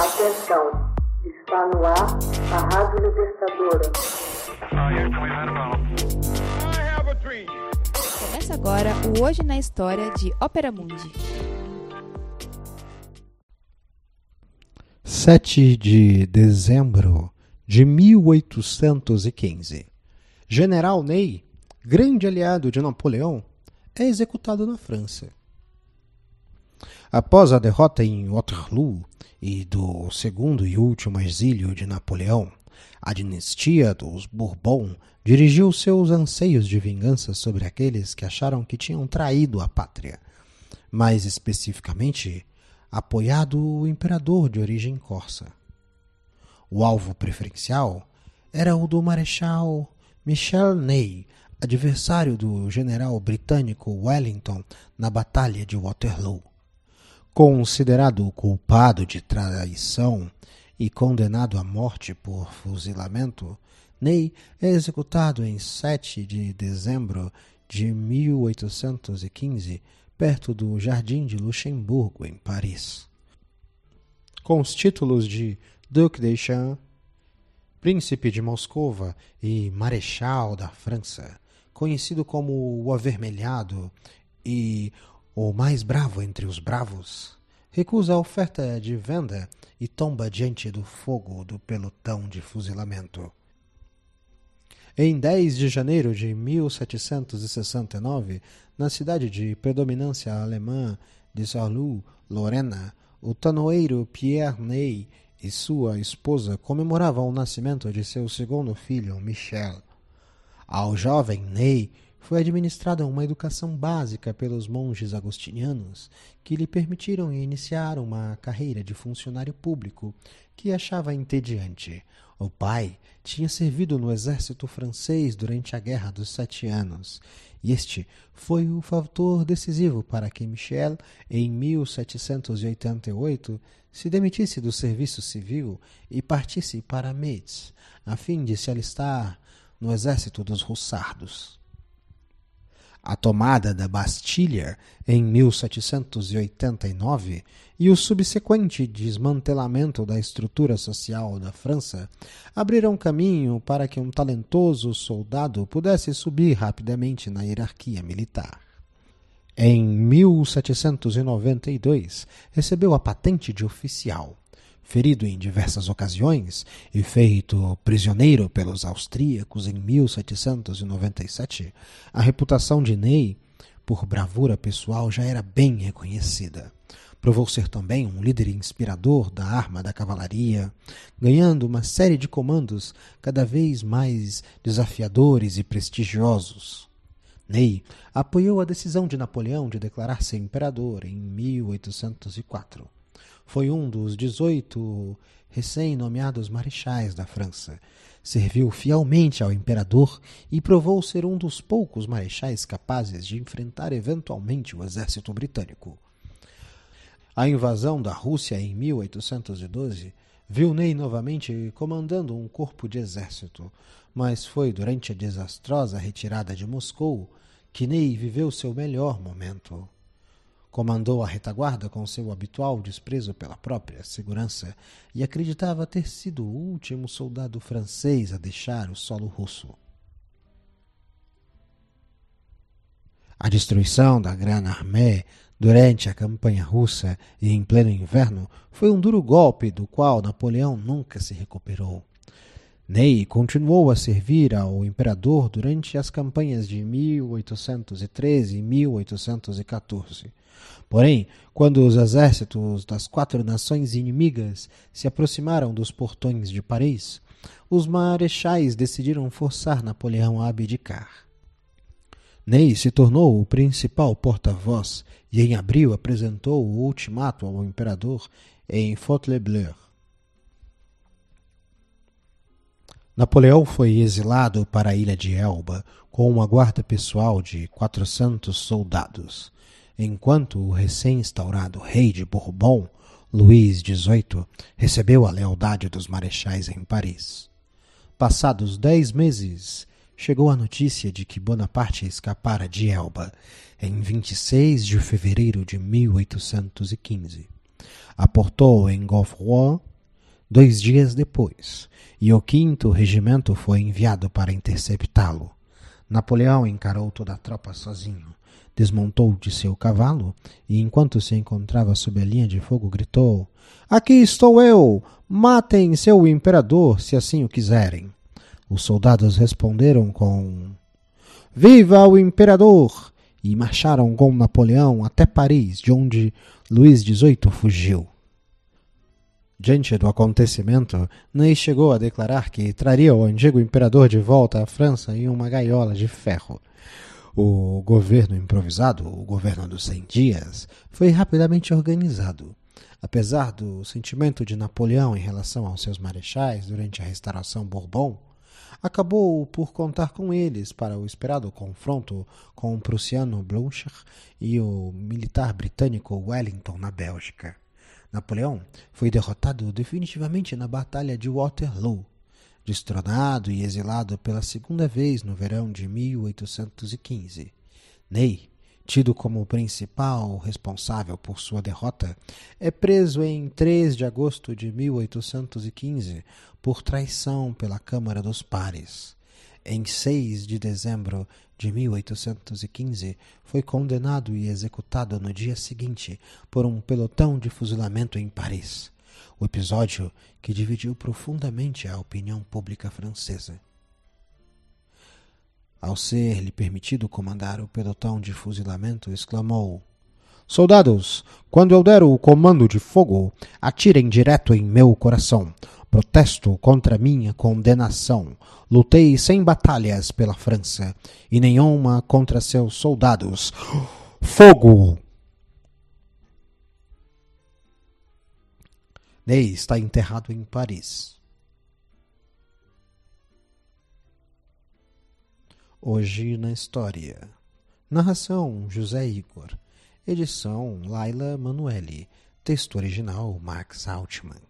Atenção, está no ar a Rádio Libertadora. Começa agora o Hoje na História de Ópera Mundi. 7 de dezembro de 1815. General Ney, grande aliado de Napoleão, é executado na França. Após a derrota em Waterloo e do segundo e último exílio de Napoleão, a dinastia dos Bourbon dirigiu seus anseios de vingança sobre aqueles que acharam que tinham traído a pátria, mais especificamente, apoiado o imperador de origem corsa. O alvo preferencial era o do Marechal Michel Ney, adversário do general britânico Wellington na Batalha de Waterloo. Considerado culpado de traição e condenado à morte por fuzilamento, Ney é executado em 7 de dezembro de 1815, perto do Jardim de Luxemburgo, em Paris. Com os títulos de Duc de Champ, Príncipe de Moscova e Marechal da França, conhecido como o Avermelhado e o mais bravo entre os bravos, recusa a oferta de venda e tomba diante do fogo do pelotão de fuzilamento. Em 10 de janeiro de 1769, na cidade de predominância alemã de Sarlou, Lorena, o tanoeiro Pierre Ney e sua esposa comemoravam o nascimento de seu segundo filho, Michel. Ao jovem Ney foi administrada uma educação básica pelos monges agostinianos que lhe permitiram iniciar uma carreira de funcionário público que achava entediante. O pai tinha servido no exército francês durante a Guerra dos Sete Anos, e este foi o fator decisivo para que Michel, em 1788, se demitisse do serviço civil e partisse para Metz, a fim de se alistar no exército dos Russardos. A tomada da Bastilha em 1789 e o subsequente desmantelamento da estrutura social da França abriram caminho para que um talentoso soldado pudesse subir rapidamente na hierarquia militar. Em 1792, recebeu a patente de oficial ferido em diversas ocasiões e feito prisioneiro pelos austríacos em 1797, a reputação de Ney por bravura pessoal já era bem reconhecida. Provou ser também um líder inspirador da arma da cavalaria, ganhando uma série de comandos cada vez mais desafiadores e prestigiosos. Ney apoiou a decisão de Napoleão de declarar-se imperador em 1804 foi um dos 18 recém-nomeados marechais da França. Serviu fielmente ao imperador e provou ser um dos poucos marechais capazes de enfrentar eventualmente o exército britânico. A invasão da Rússia em 1812 viu Ney novamente comandando um corpo de exército, mas foi durante a desastrosa retirada de Moscou que Ney viveu seu melhor momento. Comandou a retaguarda com seu habitual desprezo pela própria segurança e acreditava ter sido o último soldado francês a deixar o solo russo. A destruição da Grande Armée durante a campanha russa e em pleno inverno foi um duro golpe do qual Napoleão nunca se recuperou. Ney continuou a servir ao imperador durante as campanhas de 1813 e 1814 Porém, quando os exércitos das quatro nações inimigas se aproximaram dos portões de Paris, os marechais decidiram forçar Napoleão a abdicar. Ney se tornou o principal porta-voz e em abril apresentou o ultimato ao imperador em Fontainebleau. Napoleão foi exilado para a ilha de Elba com uma guarda pessoal de 400 soldados enquanto o recém-instaurado rei de Bourbon, Luís XVIII, recebeu a lealdade dos marechais em Paris. Passados dez meses, chegou a notícia de que Bonaparte escapara de Elba em 26 de fevereiro de 1815. Aportou em Goffroy, dois dias depois, e o quinto regimento foi enviado para interceptá-lo. Napoleão encarou toda a tropa sozinho, desmontou de seu cavalo e, enquanto se encontrava sob a linha de fogo, gritou: Aqui estou eu! Matem seu imperador, se assim o quiserem. Os soldados responderam com: Viva o imperador! e marcharam com Napoleão até Paris, de onde Luís XVIII fugiu. Diante do acontecimento, Ney chegou a declarar que traria o antigo imperador de volta à França em uma gaiola de ferro. O governo improvisado, o governo dos 100 dias, foi rapidamente organizado. Apesar do sentimento de Napoleão em relação aos seus marechais durante a restauração Bourbon, acabou por contar com eles para o esperado confronto com o prussiano Blücher e o militar britânico Wellington na Bélgica. Napoleão foi derrotado definitivamente na Batalha de Waterloo, destronado e exilado pela segunda vez no verão de 1815. Ney, tido como principal responsável por sua derrota, é preso em 3 de agosto de 1815 por traição pela Câmara dos Pares em 6 de dezembro de 1815, foi condenado e executado no dia seguinte por um pelotão de fuzilamento em Paris. O episódio que dividiu profundamente a opinião pública francesa. Ao ser-lhe permitido comandar o pelotão de fuzilamento, exclamou: Soldados, quando eu der o comando de fogo, atirem direto em meu coração. Protesto contra minha condenação. Lutei sem batalhas pela França e nenhuma contra seus soldados. Fogo! Ney está enterrado em Paris. Hoje na História. Narração José Igor. Edição Laila Manuelle. Texto original Max Altman.